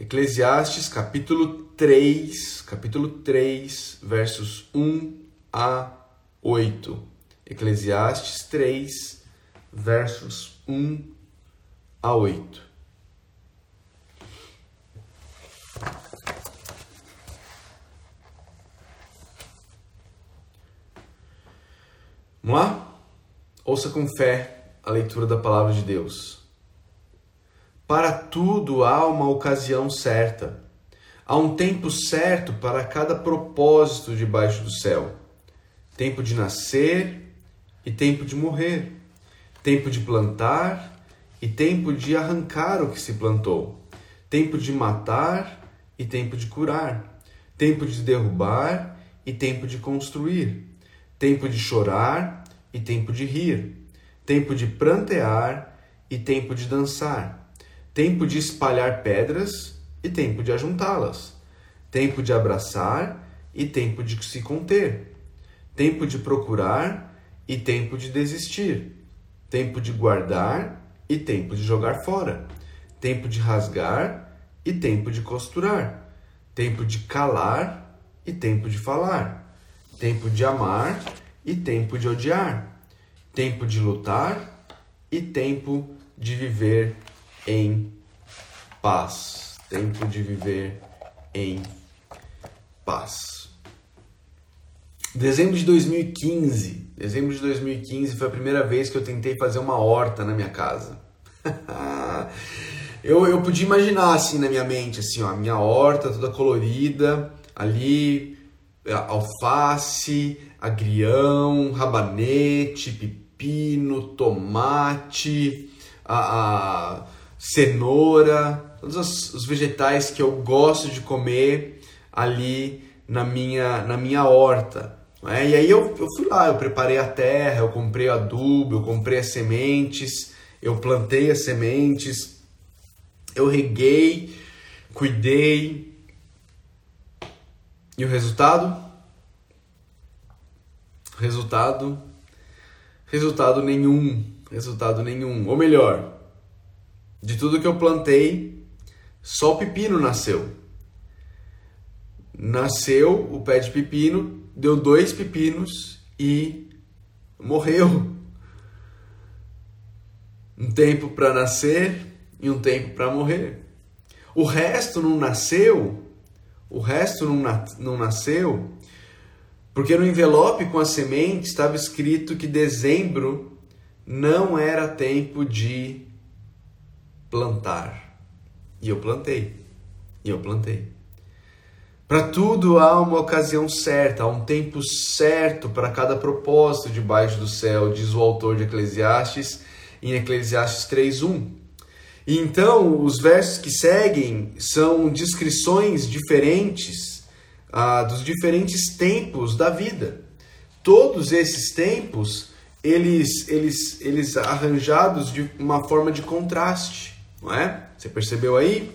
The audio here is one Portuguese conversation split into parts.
Eclesiastes capítulo 3, capítulo 3, versos 1 a 8. Eclesiastes 3, versos 1 a 8. Vamos lá? Ouça com fé a leitura da palavra de Deus. Para tudo há uma ocasião certa. Há um tempo certo para cada propósito debaixo do céu. Tempo de nascer e tempo de morrer. Tempo de plantar e tempo de arrancar o que se plantou. Tempo de matar e tempo de curar. Tempo de derrubar e tempo de construir tempo de chorar e tempo de rir, tempo de prantear e tempo de dançar, tempo de espalhar pedras e tempo de ajuntá-las, tempo de abraçar e tempo de se conter, tempo de procurar e tempo de desistir, tempo de guardar e tempo de jogar fora, tempo de rasgar e tempo de costurar, tempo de calar e tempo de falar. Tempo de amar e tempo de odiar, tempo de lutar e tempo de viver em paz. Tempo de viver em paz. Dezembro de 2015. Dezembro de 2015 foi a primeira vez que eu tentei fazer uma horta na minha casa. eu, eu podia imaginar assim na minha mente, assim, ó, a minha horta toda colorida, ali é, alface, agrião, rabanete, pepino, tomate, a, a cenoura, todos os, os, vegetais que eu gosto de comer ali na minha, na minha horta. É? E aí eu, eu fui lá, eu preparei a terra, eu comprei adubo, eu comprei as sementes, eu plantei as sementes, eu reguei, cuidei, e o resultado? Resultado? Resultado nenhum. Resultado nenhum. Ou melhor, de tudo que eu plantei, só o pepino nasceu. Nasceu o pé de pepino, deu dois pepinos e morreu. Um tempo para nascer e um tempo para morrer. O resto não nasceu o resto não, na, não nasceu, porque no envelope com a semente estava escrito que dezembro não era tempo de plantar. E eu plantei. E eu plantei. Para tudo há uma ocasião certa, há um tempo certo para cada propósito debaixo do céu, diz o autor de Eclesiastes em Eclesiastes 3:1. E então, os versos que seguem são descrições diferentes ah, dos diferentes tempos da vida. Todos esses tempos, eles, eles, eles arranjados de uma forma de contraste, não é? Você percebeu aí?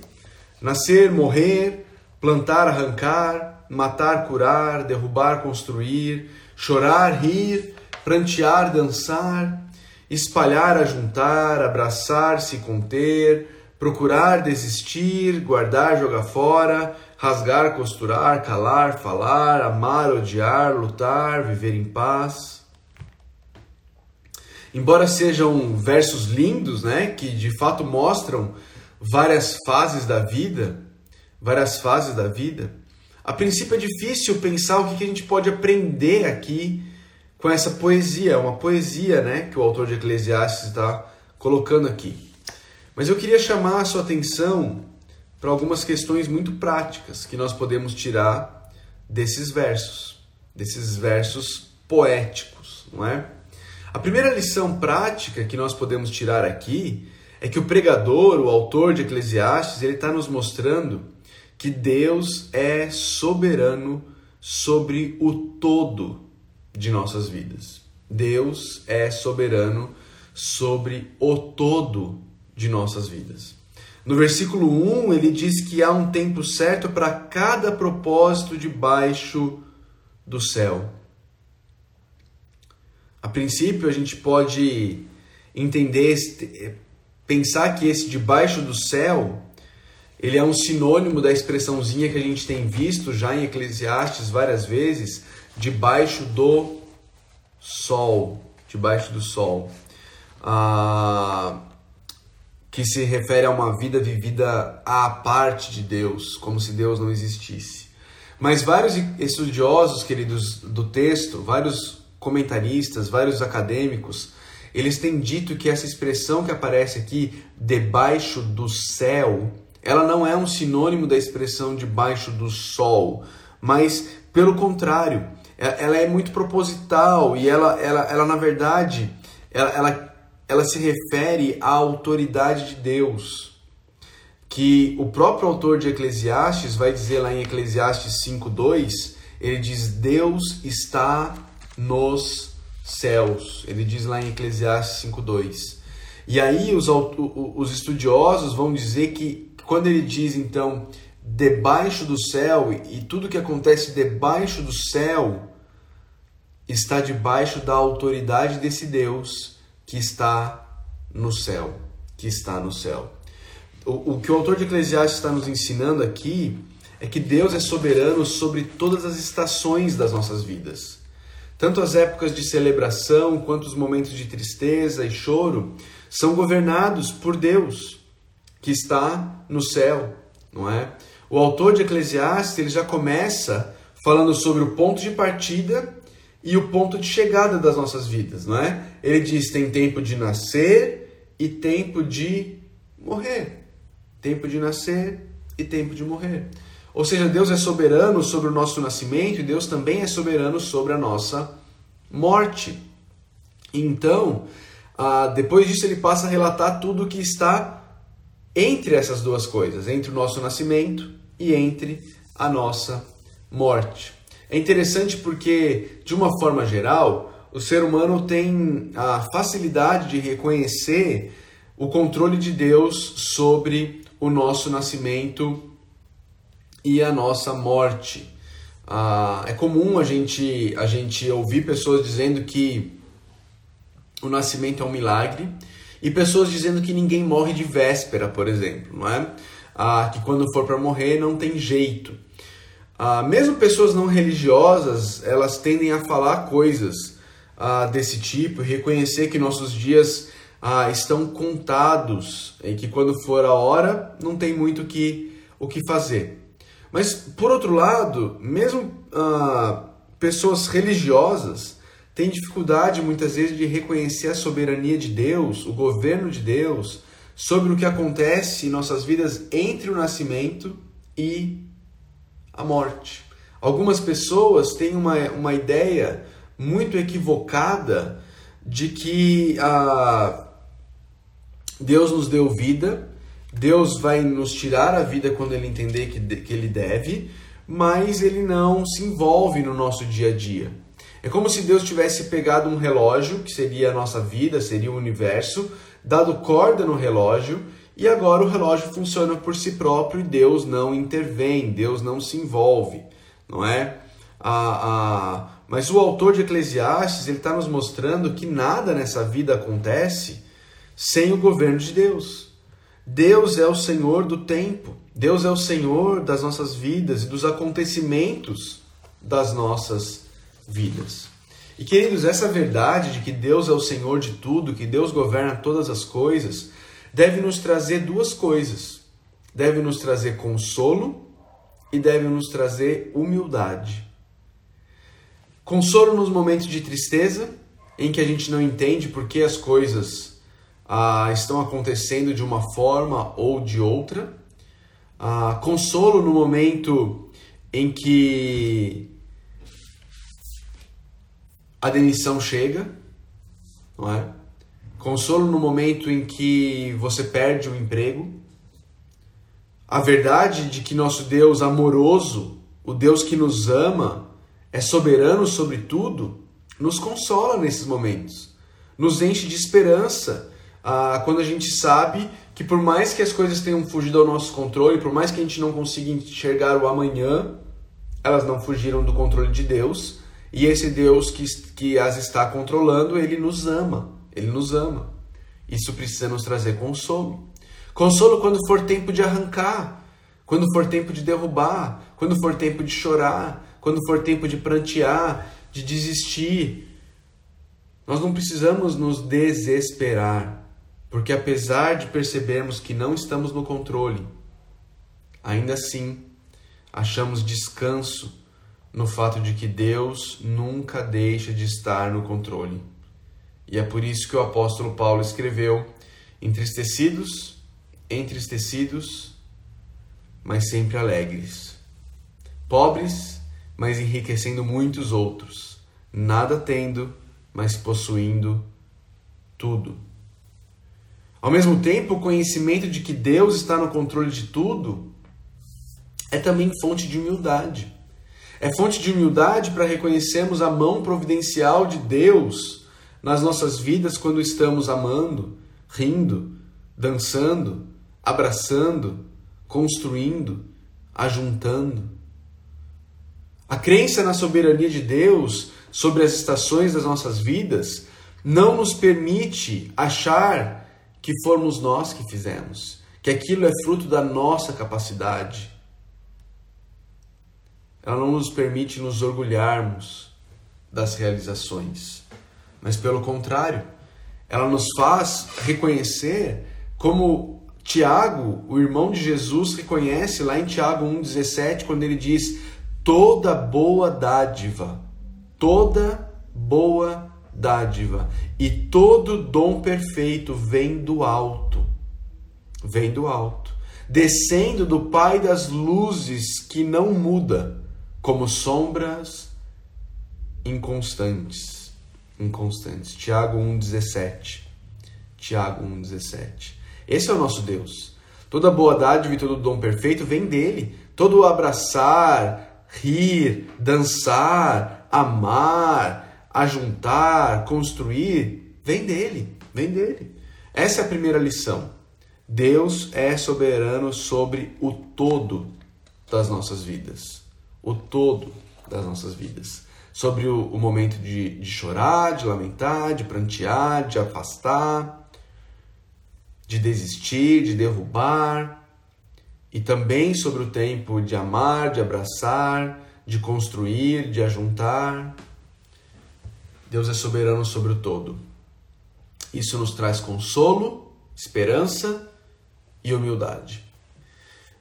Nascer, morrer, plantar, arrancar, matar, curar, derrubar, construir, chorar, rir, prantear, dançar, espalhar, ajuntar, abraçar, se conter, procurar, desistir, guardar, jogar fora, rasgar, costurar, calar, falar, amar, odiar, lutar, viver em paz. Embora sejam versos lindos, né, que de fato mostram várias fases da vida, várias fases da vida, a princípio é difícil pensar o que a gente pode aprender aqui com essa poesia, é uma poesia né, que o autor de Eclesiastes está colocando aqui. Mas eu queria chamar a sua atenção para algumas questões muito práticas que nós podemos tirar desses versos, desses versos poéticos, não é? A primeira lição prática que nós podemos tirar aqui é que o pregador, o autor de Eclesiastes, ele está nos mostrando que Deus é soberano sobre o todo de nossas vidas. Deus é soberano sobre o todo de nossas vidas. No versículo 1, ele diz que há um tempo certo para cada propósito debaixo do céu. A princípio, a gente pode entender, pensar que esse debaixo do céu, ele é um sinônimo da expressãozinha que a gente tem visto já em Eclesiastes várias vezes, debaixo do sol, debaixo do sol, ah, que se refere a uma vida vivida à parte de Deus, como se Deus não existisse. Mas vários estudiosos, queridos, do texto, vários comentaristas, vários acadêmicos, eles têm dito que essa expressão que aparece aqui, debaixo do céu, ela não é um sinônimo da expressão debaixo do sol, mas pelo contrário, é, ela é muito proposital e ela, ela, ela na verdade, ela, ela, ela se refere à autoridade de Deus. Que o próprio autor de Eclesiastes vai dizer lá em Eclesiastes 5:2, ele diz: Deus está nos céus. Ele diz lá em Eclesiastes 5:2. E aí os, os estudiosos vão dizer que quando ele diz então debaixo do céu e tudo que acontece debaixo do céu está debaixo da autoridade desse Deus que está no céu, que está no céu. O, o que o autor de Eclesiastes está nos ensinando aqui é que Deus é soberano sobre todas as estações das nossas vidas. Tanto as épocas de celebração quanto os momentos de tristeza e choro são governados por Deus que está no céu, não é? O autor de Eclesiastes ele já começa falando sobre o ponto de partida e o ponto de chegada das nossas vidas, não é? Ele diz tem tempo de nascer e tempo de morrer. Tempo de nascer e tempo de morrer. Ou seja, Deus é soberano sobre o nosso nascimento e Deus também é soberano sobre a nossa morte. Então, ah, depois disso, ele passa a relatar tudo o que está entre essas duas coisas, entre o nosso nascimento e entre a nossa morte. É interessante porque, de uma forma geral, o ser humano tem a facilidade de reconhecer o controle de Deus sobre o nosso nascimento e a nossa morte. Ah, é comum a gente, a gente ouvir pessoas dizendo que o nascimento é um milagre e pessoas dizendo que ninguém morre de véspera, por exemplo, não é? Ah, que quando for para morrer não tem jeito. Ah, mesmo pessoas não religiosas, elas tendem a falar coisas ah, desse tipo reconhecer que nossos dias ah, estão contados e que quando for a hora não tem muito que, o que fazer. Mas, por outro lado, mesmo ah, pessoas religiosas tem dificuldade muitas vezes de reconhecer a soberania de Deus, o governo de Deus, sobre o que acontece em nossas vidas entre o nascimento e a morte. Algumas pessoas têm uma, uma ideia muito equivocada de que ah, Deus nos deu vida, Deus vai nos tirar a vida quando Ele entender que, que Ele deve, mas Ele não se envolve no nosso dia a dia. É como se Deus tivesse pegado um relógio, que seria a nossa vida, seria o universo, dado corda no relógio e agora o relógio funciona por si próprio e Deus não intervém, Deus não se envolve, não é? Ah, mas o autor de Eclesiastes ele está nos mostrando que nada nessa vida acontece sem o governo de Deus. Deus é o Senhor do tempo, Deus é o Senhor das nossas vidas e dos acontecimentos das nossas vidas. E queridos, essa verdade de que Deus é o Senhor de tudo, que Deus governa todas as coisas, deve nos trazer duas coisas. Deve nos trazer consolo e deve nos trazer humildade. Consolo nos momentos de tristeza, em que a gente não entende por que as coisas ah, estão acontecendo de uma forma ou de outra. Ah, consolo no momento em que a demissão chega, não é? Consolo no momento em que você perde o emprego. A verdade de que nosso Deus amoroso, o Deus que nos ama, é soberano sobre tudo, nos consola nesses momentos. Nos enche de esperança ah, quando a gente sabe que por mais que as coisas tenham fugido ao nosso controle, por mais que a gente não consiga enxergar o amanhã, elas não fugiram do controle de Deus e esse Deus que, que as está controlando, ele nos ama. Ele nos ama. Isso precisa nos trazer consolo. Consolo quando for tempo de arrancar, quando for tempo de derrubar, quando for tempo de chorar, quando for tempo de prantear, de desistir. Nós não precisamos nos desesperar, porque apesar de percebermos que não estamos no controle, ainda assim achamos descanso no fato de que Deus nunca deixa de estar no controle. E é por isso que o apóstolo Paulo escreveu: entristecidos, entristecidos, mas sempre alegres. Pobres, mas enriquecendo muitos outros. Nada tendo, mas possuindo tudo. Ao mesmo tempo, o conhecimento de que Deus está no controle de tudo é também fonte de humildade. É fonte de humildade para reconhecermos a mão providencial de Deus nas nossas vidas quando estamos amando, rindo, dançando, abraçando, construindo, ajuntando. A crença na soberania de Deus sobre as estações das nossas vidas não nos permite achar que fomos nós que fizemos, que aquilo é fruto da nossa capacidade. Ela não nos permite nos orgulharmos das realizações, mas pelo contrário, ela nos faz reconhecer como Tiago, o irmão de Jesus, reconhece lá em Tiago 1,17, quando ele diz: toda boa dádiva, toda boa dádiva e todo dom perfeito vem do alto. Vem do alto, descendo do Pai das luzes que não muda, como sombras inconstantes. Inconstantes. Tiago 1:17. Tiago 1:17. Esse é o nosso Deus. Toda boa dádiva e todo dom perfeito vem dele. Todo abraçar, rir, dançar, amar, ajuntar, construir, vem dele, vem dele. Essa é a primeira lição. Deus é soberano sobre o todo das nossas vidas. O todo das nossas vidas. Sobre o, o momento de, de chorar, de lamentar, de prantear, de afastar, de desistir, de derrubar, e também sobre o tempo de amar, de abraçar, de construir, de ajuntar. Deus é soberano sobre o todo. Isso nos traz consolo, esperança e humildade.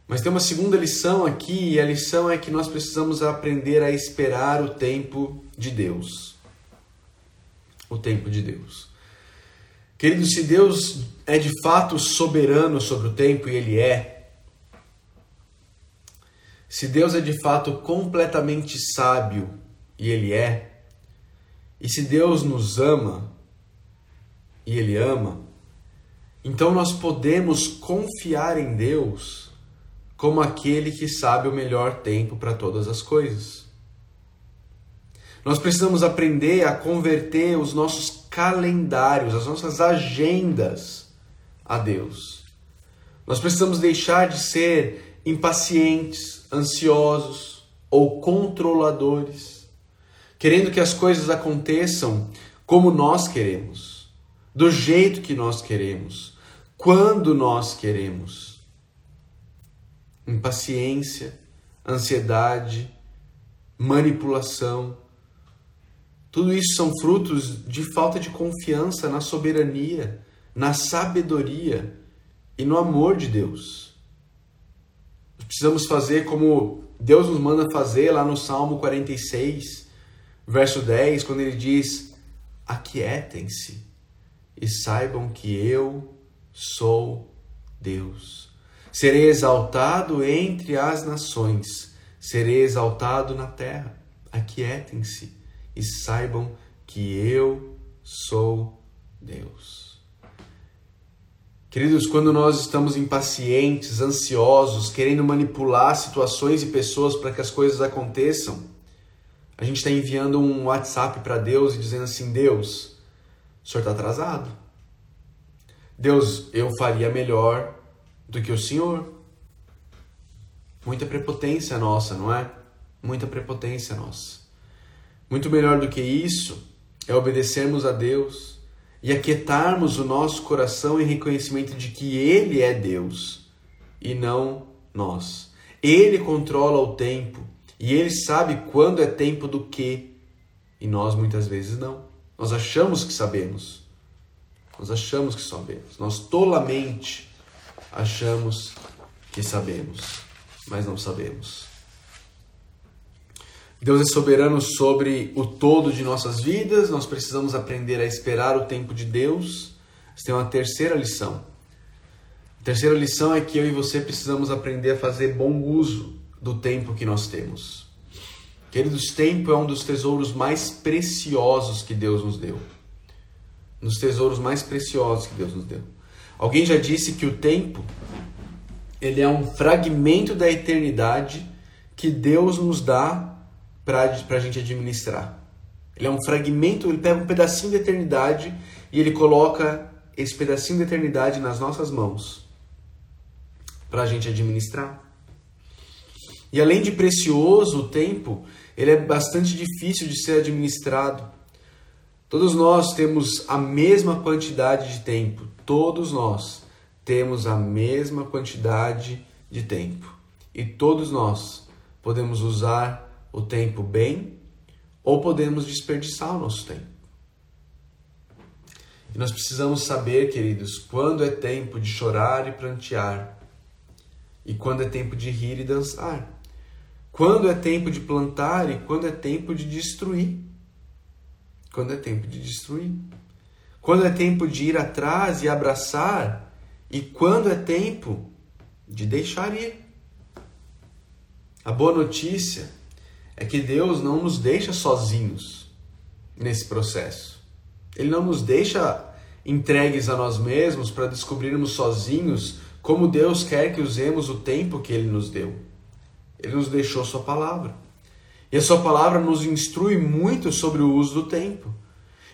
Mas tem uma segunda lição aqui, e a lição é que nós precisamos aprender a esperar o tempo de Deus. O tempo de Deus. Querido, se Deus é de fato soberano sobre o tempo, e Ele é, se Deus é de fato completamente sábio, e Ele é, e se Deus nos ama, e Ele ama, então nós podemos confiar em Deus como aquele que sabe o melhor tempo para todas as coisas. Nós precisamos aprender a converter os nossos calendários, as nossas agendas a Deus. Nós precisamos deixar de ser impacientes, ansiosos ou controladores, querendo que as coisas aconteçam como nós queremos, do jeito que nós queremos, quando nós queremos. Impaciência, ansiedade, manipulação, tudo isso são frutos de falta de confiança na soberania, na sabedoria e no amor de Deus. Precisamos fazer como Deus nos manda fazer lá no Salmo 46, verso 10, quando ele diz: Aquietem-se e saibam que eu sou Deus. Serei exaltado entre as nações, serei exaltado na terra. Aquietem-se e saibam que eu sou Deus. Queridos, quando nós estamos impacientes, ansiosos, querendo manipular situações e pessoas para que as coisas aconteçam, a gente está enviando um WhatsApp para Deus e dizendo assim: Deus, o senhor está atrasado. Deus, eu faria melhor do que o senhor. Muita prepotência nossa, não é? Muita prepotência nossa. Muito melhor do que isso é obedecermos a Deus e aquietarmos o nosso coração em reconhecimento de que Ele é Deus e não nós. Ele controla o tempo e ele sabe quando é tempo do que. E nós muitas vezes não. Nós achamos que sabemos. Nós achamos que sabemos. Nós tolamente achamos que sabemos, mas não sabemos. Deus é soberano sobre o todo de nossas vidas, nós precisamos aprender a esperar o tempo de Deus. Essa tem uma terceira lição. A terceira lição é que eu e você precisamos aprender a fazer bom uso do tempo que nós temos. Queridos, tempo é um dos tesouros mais preciosos que Deus nos deu. Um dos tesouros mais preciosos que Deus nos deu. Alguém já disse que o tempo ele é um fragmento da eternidade que Deus nos dá para a gente administrar. Ele é um fragmento, ele pega um pedacinho da eternidade e ele coloca esse pedacinho da eternidade nas nossas mãos para a gente administrar. E além de precioso o tempo, ele é bastante difícil de ser administrado. Todos nós temos a mesma quantidade de tempo. Todos nós temos a mesma quantidade de tempo. E todos nós podemos usar o tempo bem ou podemos desperdiçar o nosso tempo. E nós precisamos saber, queridos, quando é tempo de chorar e prantear e quando é tempo de rir e dançar. Quando é tempo de plantar e quando é tempo de destruir. Quando é tempo de destruir. Quando é tempo de ir atrás e abraçar e quando é tempo de deixar ir. A boa notícia é que Deus não nos deixa sozinhos nesse processo. Ele não nos deixa entregues a nós mesmos para descobrirmos sozinhos como Deus quer que usemos o tempo que Ele nos deu. Ele nos deixou Sua palavra. E a Sua palavra nos instrui muito sobre o uso do tempo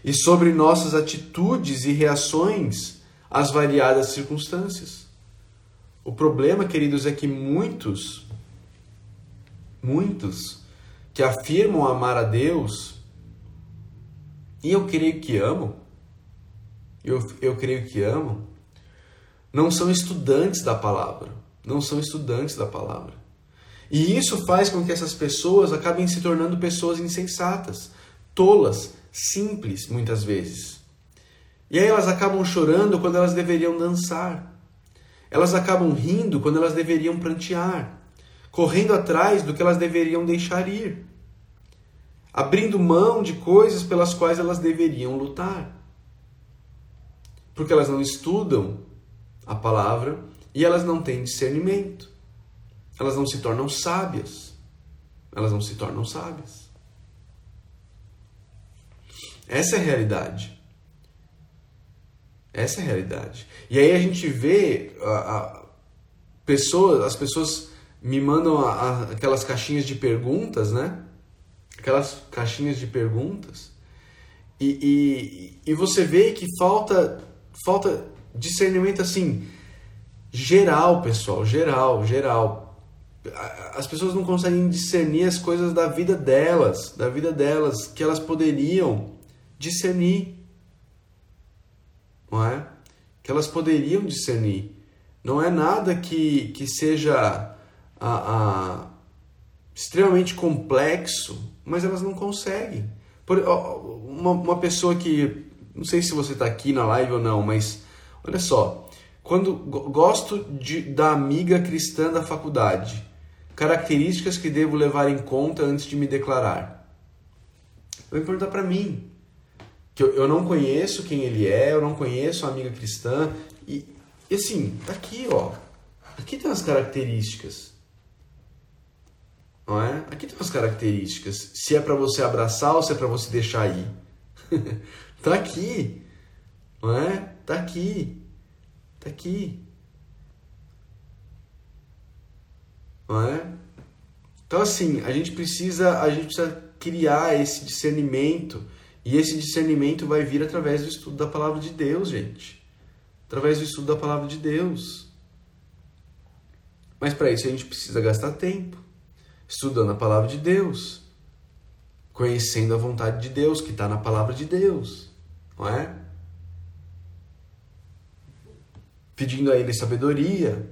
e sobre nossas atitudes e reações às variadas circunstâncias. O problema, queridos, é que muitos, muitos que afirmam amar a Deus, e eu creio que amam, eu, eu creio que amam, não são estudantes da palavra. Não são estudantes da palavra. E isso faz com que essas pessoas acabem se tornando pessoas insensatas, tolas, simples, muitas vezes. E aí elas acabam chorando quando elas deveriam dançar. Elas acabam rindo quando elas deveriam prantear, correndo atrás do que elas deveriam deixar ir abrindo mão de coisas pelas quais elas deveriam lutar. Porque elas não estudam a palavra e elas não têm discernimento. Elas não se tornam sábias. Elas não se tornam sábias. Essa é a realidade. Essa é a realidade. E aí a gente vê a, a pessoas, as pessoas me mandam a, a, aquelas caixinhas de perguntas, né? aquelas caixinhas de perguntas, e, e, e você vê que falta, falta discernimento assim, geral, pessoal, geral, geral. As pessoas não conseguem discernir as coisas da vida delas, da vida delas, que elas poderiam discernir. Não é? Que elas poderiam discernir. Não é nada que, que seja a, a, extremamente complexo mas elas não conseguem. Por, uma, uma pessoa que, não sei se você está aqui na live ou não, mas olha só, quando gosto de, da amiga cristã da faculdade, características que devo levar em conta antes de me declarar. Vai perguntar para mim, que eu, eu não conheço quem ele é, eu não conheço a amiga cristã, e, e assim, tá aqui, ó, aqui tem as características. Não é? Aqui tem umas características. Se é para você abraçar ou se é para você deixar ir. tá aqui. Não é? Tá aqui. Tá aqui. Não é? Então assim, a gente precisa, a gente precisa criar esse discernimento e esse discernimento vai vir através do estudo da palavra de Deus, gente. Através do estudo da palavra de Deus. Mas para isso a gente precisa gastar tempo estudando a palavra de Deus, conhecendo a vontade de Deus que está na palavra de Deus, não é? Pedindo a Ele sabedoria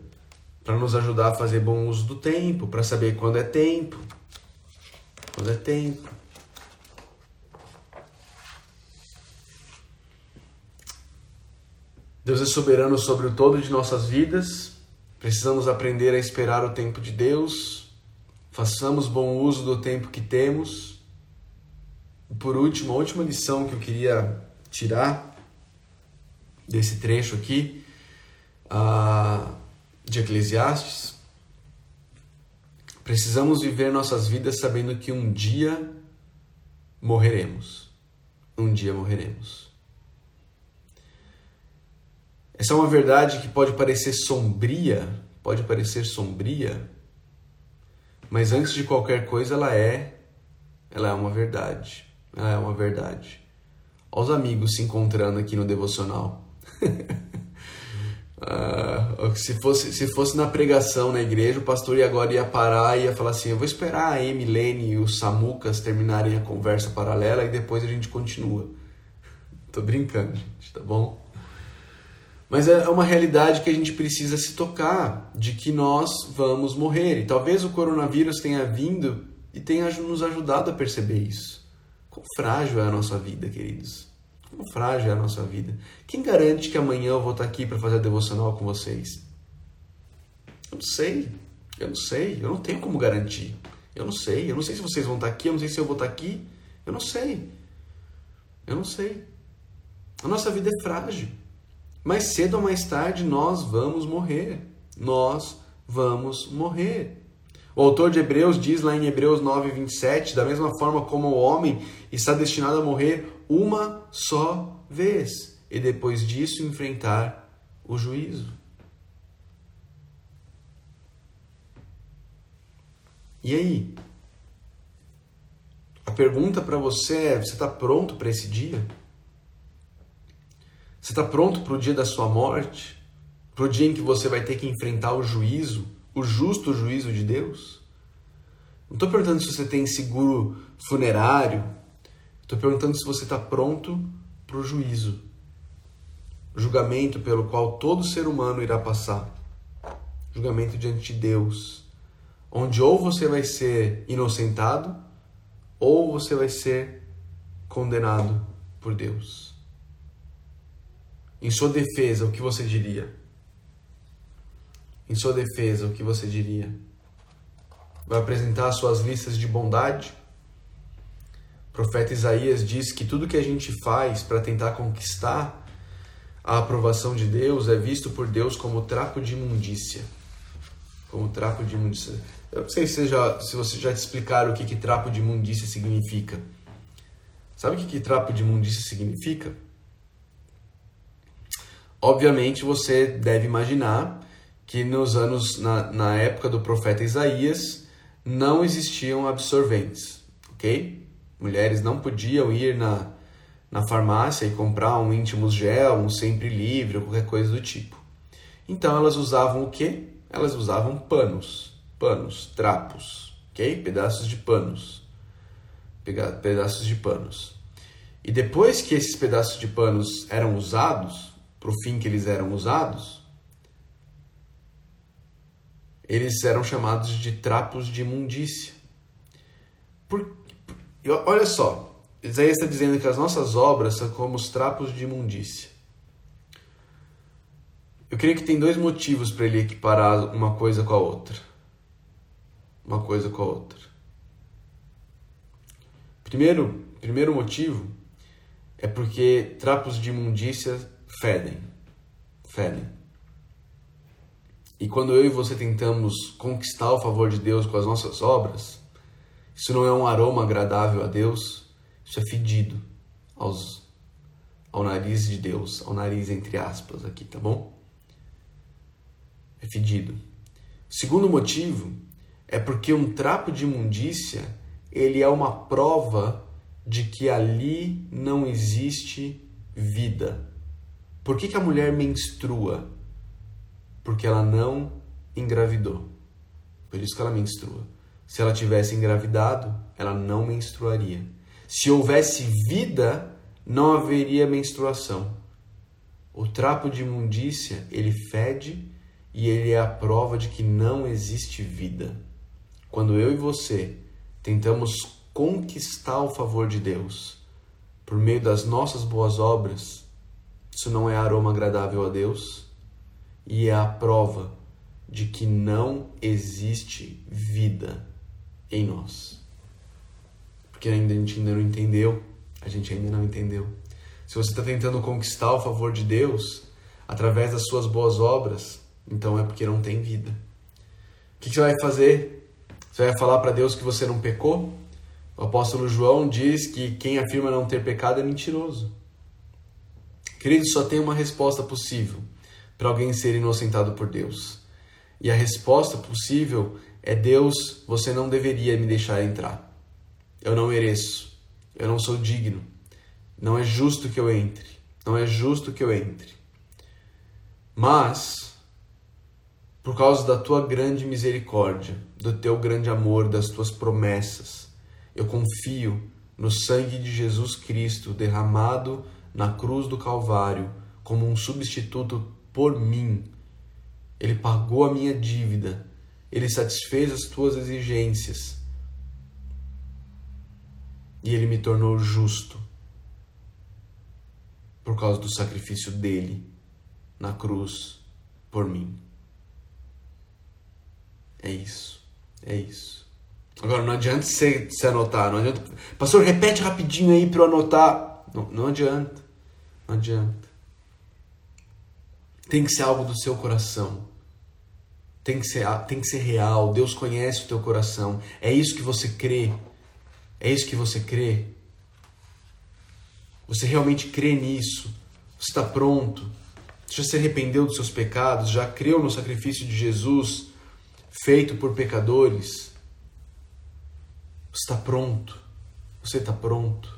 para nos ajudar a fazer bom uso do tempo, para saber quando é tempo. Quando é tempo. Deus é soberano sobre o todo de nossas vidas. Precisamos aprender a esperar o tempo de Deus. Façamos bom uso do tempo que temos. E por último, a última lição que eu queria tirar desse trecho aqui uh, de Eclesiastes. Precisamos viver nossas vidas sabendo que um dia morreremos. Um dia morreremos. Essa é uma verdade que pode parecer sombria, pode parecer sombria, mas antes de qualquer coisa ela é, ela é uma verdade. Ela é uma verdade. Olha os amigos se encontrando aqui no devocional. uh, se, fosse, se fosse na pregação na igreja, o pastor ia agora ia parar e ia falar assim: Eu vou esperar a Emilene e os Samucas terminarem a conversa paralela e depois a gente continua. Tô brincando, gente, tá bom? Mas é uma realidade que a gente precisa se tocar, de que nós vamos morrer. E talvez o coronavírus tenha vindo e tenha nos ajudado a perceber isso. Quão frágil é a nossa vida, queridos. Quão frágil é a nossa vida. Quem garante que amanhã eu vou estar aqui para fazer a devocional com vocês? Eu não sei. Eu não sei. Eu não tenho como garantir. Eu não sei. Eu não sei se vocês vão estar aqui. Eu não sei se eu vou estar aqui. Eu não sei. Eu não sei. A nossa vida é frágil. Mais cedo ou mais tarde nós vamos morrer. Nós vamos morrer. O autor de Hebreus diz lá em Hebreus 9, 27, da mesma forma como o homem está destinado a morrer uma só vez e depois disso enfrentar o juízo. E aí? A pergunta para você é: você está pronto para esse dia? Você está pronto para o dia da sua morte? Para o dia em que você vai ter que enfrentar o juízo, o justo juízo de Deus? Não estou perguntando se você tem seguro funerário. Estou perguntando se você está pronto para o juízo. Julgamento pelo qual todo ser humano irá passar. Julgamento diante de Deus. Onde ou você vai ser inocentado ou você vai ser condenado por Deus. Em sua defesa, o que você diria? Em sua defesa, o que você diria? Vai apresentar suas listas de bondade? Profeta Isaías diz que tudo que a gente faz para tentar conquistar a aprovação de Deus é visto por Deus como trapo de imundícia. Como trapo de imundícia. Eu não sei se, já, se você já te explicaram o que, que trapo de imundícia significa. Sabe o que, que trapo de imundícia significa? Obviamente você deve imaginar que nos anos, na, na época do profeta Isaías, não existiam absorventes, ok? Mulheres não podiam ir na, na farmácia e comprar um íntimos gel, um sempre livre ou qualquer coisa do tipo. Então elas usavam o quê? Elas usavam panos, panos, trapos, ok? Pedaços de panos, pedaços de panos. E depois que esses pedaços de panos eram usados, para o fim que eles eram usados, eles eram chamados de trapos de imundícia. Por, olha só, Isaías está dizendo que as nossas obras são como os trapos de imundícia. Eu creio que tem dois motivos para ele equiparar uma coisa com a outra. Uma coisa com a outra. Primeiro, primeiro motivo é porque trapos de imundícia fedem. Fedem. E quando eu e você tentamos conquistar o favor de Deus com as nossas obras, isso não é um aroma agradável a Deus, isso é fedido aos, ao nariz de Deus, ao nariz entre aspas aqui, tá bom? É fedido. Segundo motivo é porque um trapo de imundícia, ele é uma prova de que ali não existe vida. Por que, que a mulher menstrua? Porque ela não engravidou. Por isso que ela menstrua. Se ela tivesse engravidado, ela não menstruaria. Se houvesse vida, não haveria menstruação. O trapo de imundícia, ele fede e ele é a prova de que não existe vida. Quando eu e você tentamos conquistar o favor de Deus por meio das nossas boas obras, isso não é aroma agradável a Deus e é a prova de que não existe vida em nós. Porque ainda a gente ainda não entendeu, a gente ainda não entendeu. Se você está tentando conquistar o favor de Deus através das suas boas obras, então é porque não tem vida. O que você vai fazer? Você vai falar para Deus que você não pecou? O apóstolo João diz que quem afirma não ter pecado é mentiroso. Querido, só tem uma resposta possível para alguém ser inocentado por Deus. E a resposta possível é: Deus, você não deveria me deixar entrar. Eu não mereço. Eu não sou digno. Não é justo que eu entre. Não é justo que eu entre. Mas, por causa da tua grande misericórdia, do teu grande amor, das tuas promessas, eu confio no sangue de Jesus Cristo derramado na cruz do Calvário como um substituto por mim. Ele pagou a minha dívida, ele satisfez as tuas exigências e ele me tornou justo por causa do sacrifício dele na cruz por mim. É isso, é isso. Agora não adianta você se anotar, não adianta. Pastor, repete rapidinho aí para eu anotar. Não, não adianta, não adianta. Tem que ser algo do seu coração. Tem que ser, tem que ser real. Deus conhece o teu coração. É isso que você crê. É isso que você crê. Você realmente crê nisso. Você está pronto. Já se arrependeu dos seus pecados. Já creu no sacrifício de Jesus feito por pecadores. Você está pronto. Você está pronto.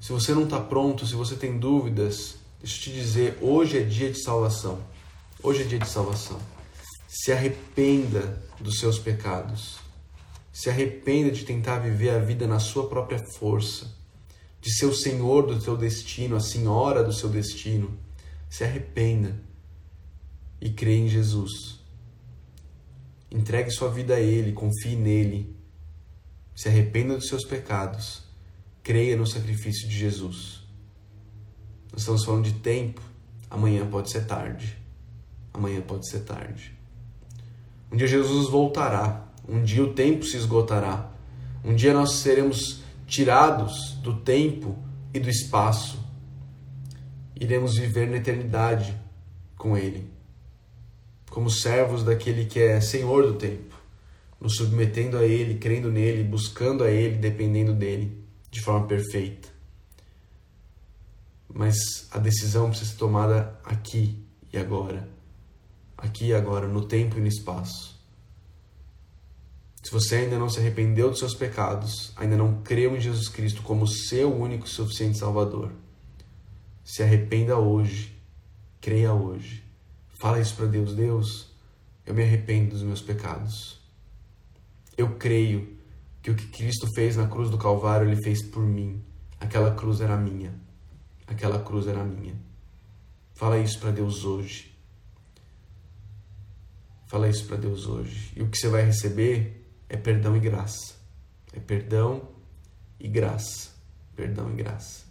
Se você não está pronto, se você tem dúvidas, Deixa eu te dizer, hoje é dia de salvação. Hoje é dia de salvação. Se arrependa dos seus pecados. Se arrependa de tentar viver a vida na sua própria força, de ser o senhor do teu destino, a senhora do seu destino. Se arrependa e crê em Jesus. Entregue sua vida a Ele, confie nele. Se arrependa dos seus pecados. Creia no sacrifício de Jesus. Nós estamos falando de tempo. Amanhã pode ser tarde. Amanhã pode ser tarde. Um dia Jesus voltará. Um dia o tempo se esgotará. Um dia nós seremos tirados do tempo e do espaço. Iremos viver na eternidade com Ele, como servos daquele que é Senhor do tempo, nos submetendo a Ele, crendo nele, buscando a Ele, dependendo dele de forma perfeita mas a decisão precisa ser tomada aqui e agora. Aqui e agora, no tempo e no espaço. Se você ainda não se arrependeu dos seus pecados, ainda não creu em Jesus Cristo como seu único e suficiente Salvador, se arrependa hoje, creia hoje. Fala isso para Deus: Deus, eu me arrependo dos meus pecados. Eu creio que o que Cristo fez na cruz do Calvário, Ele fez por mim. Aquela cruz era minha aquela cruz era minha. Fala isso para Deus hoje. Fala isso para Deus hoje. E o que você vai receber é perdão e graça. É perdão e graça. Perdão e graça.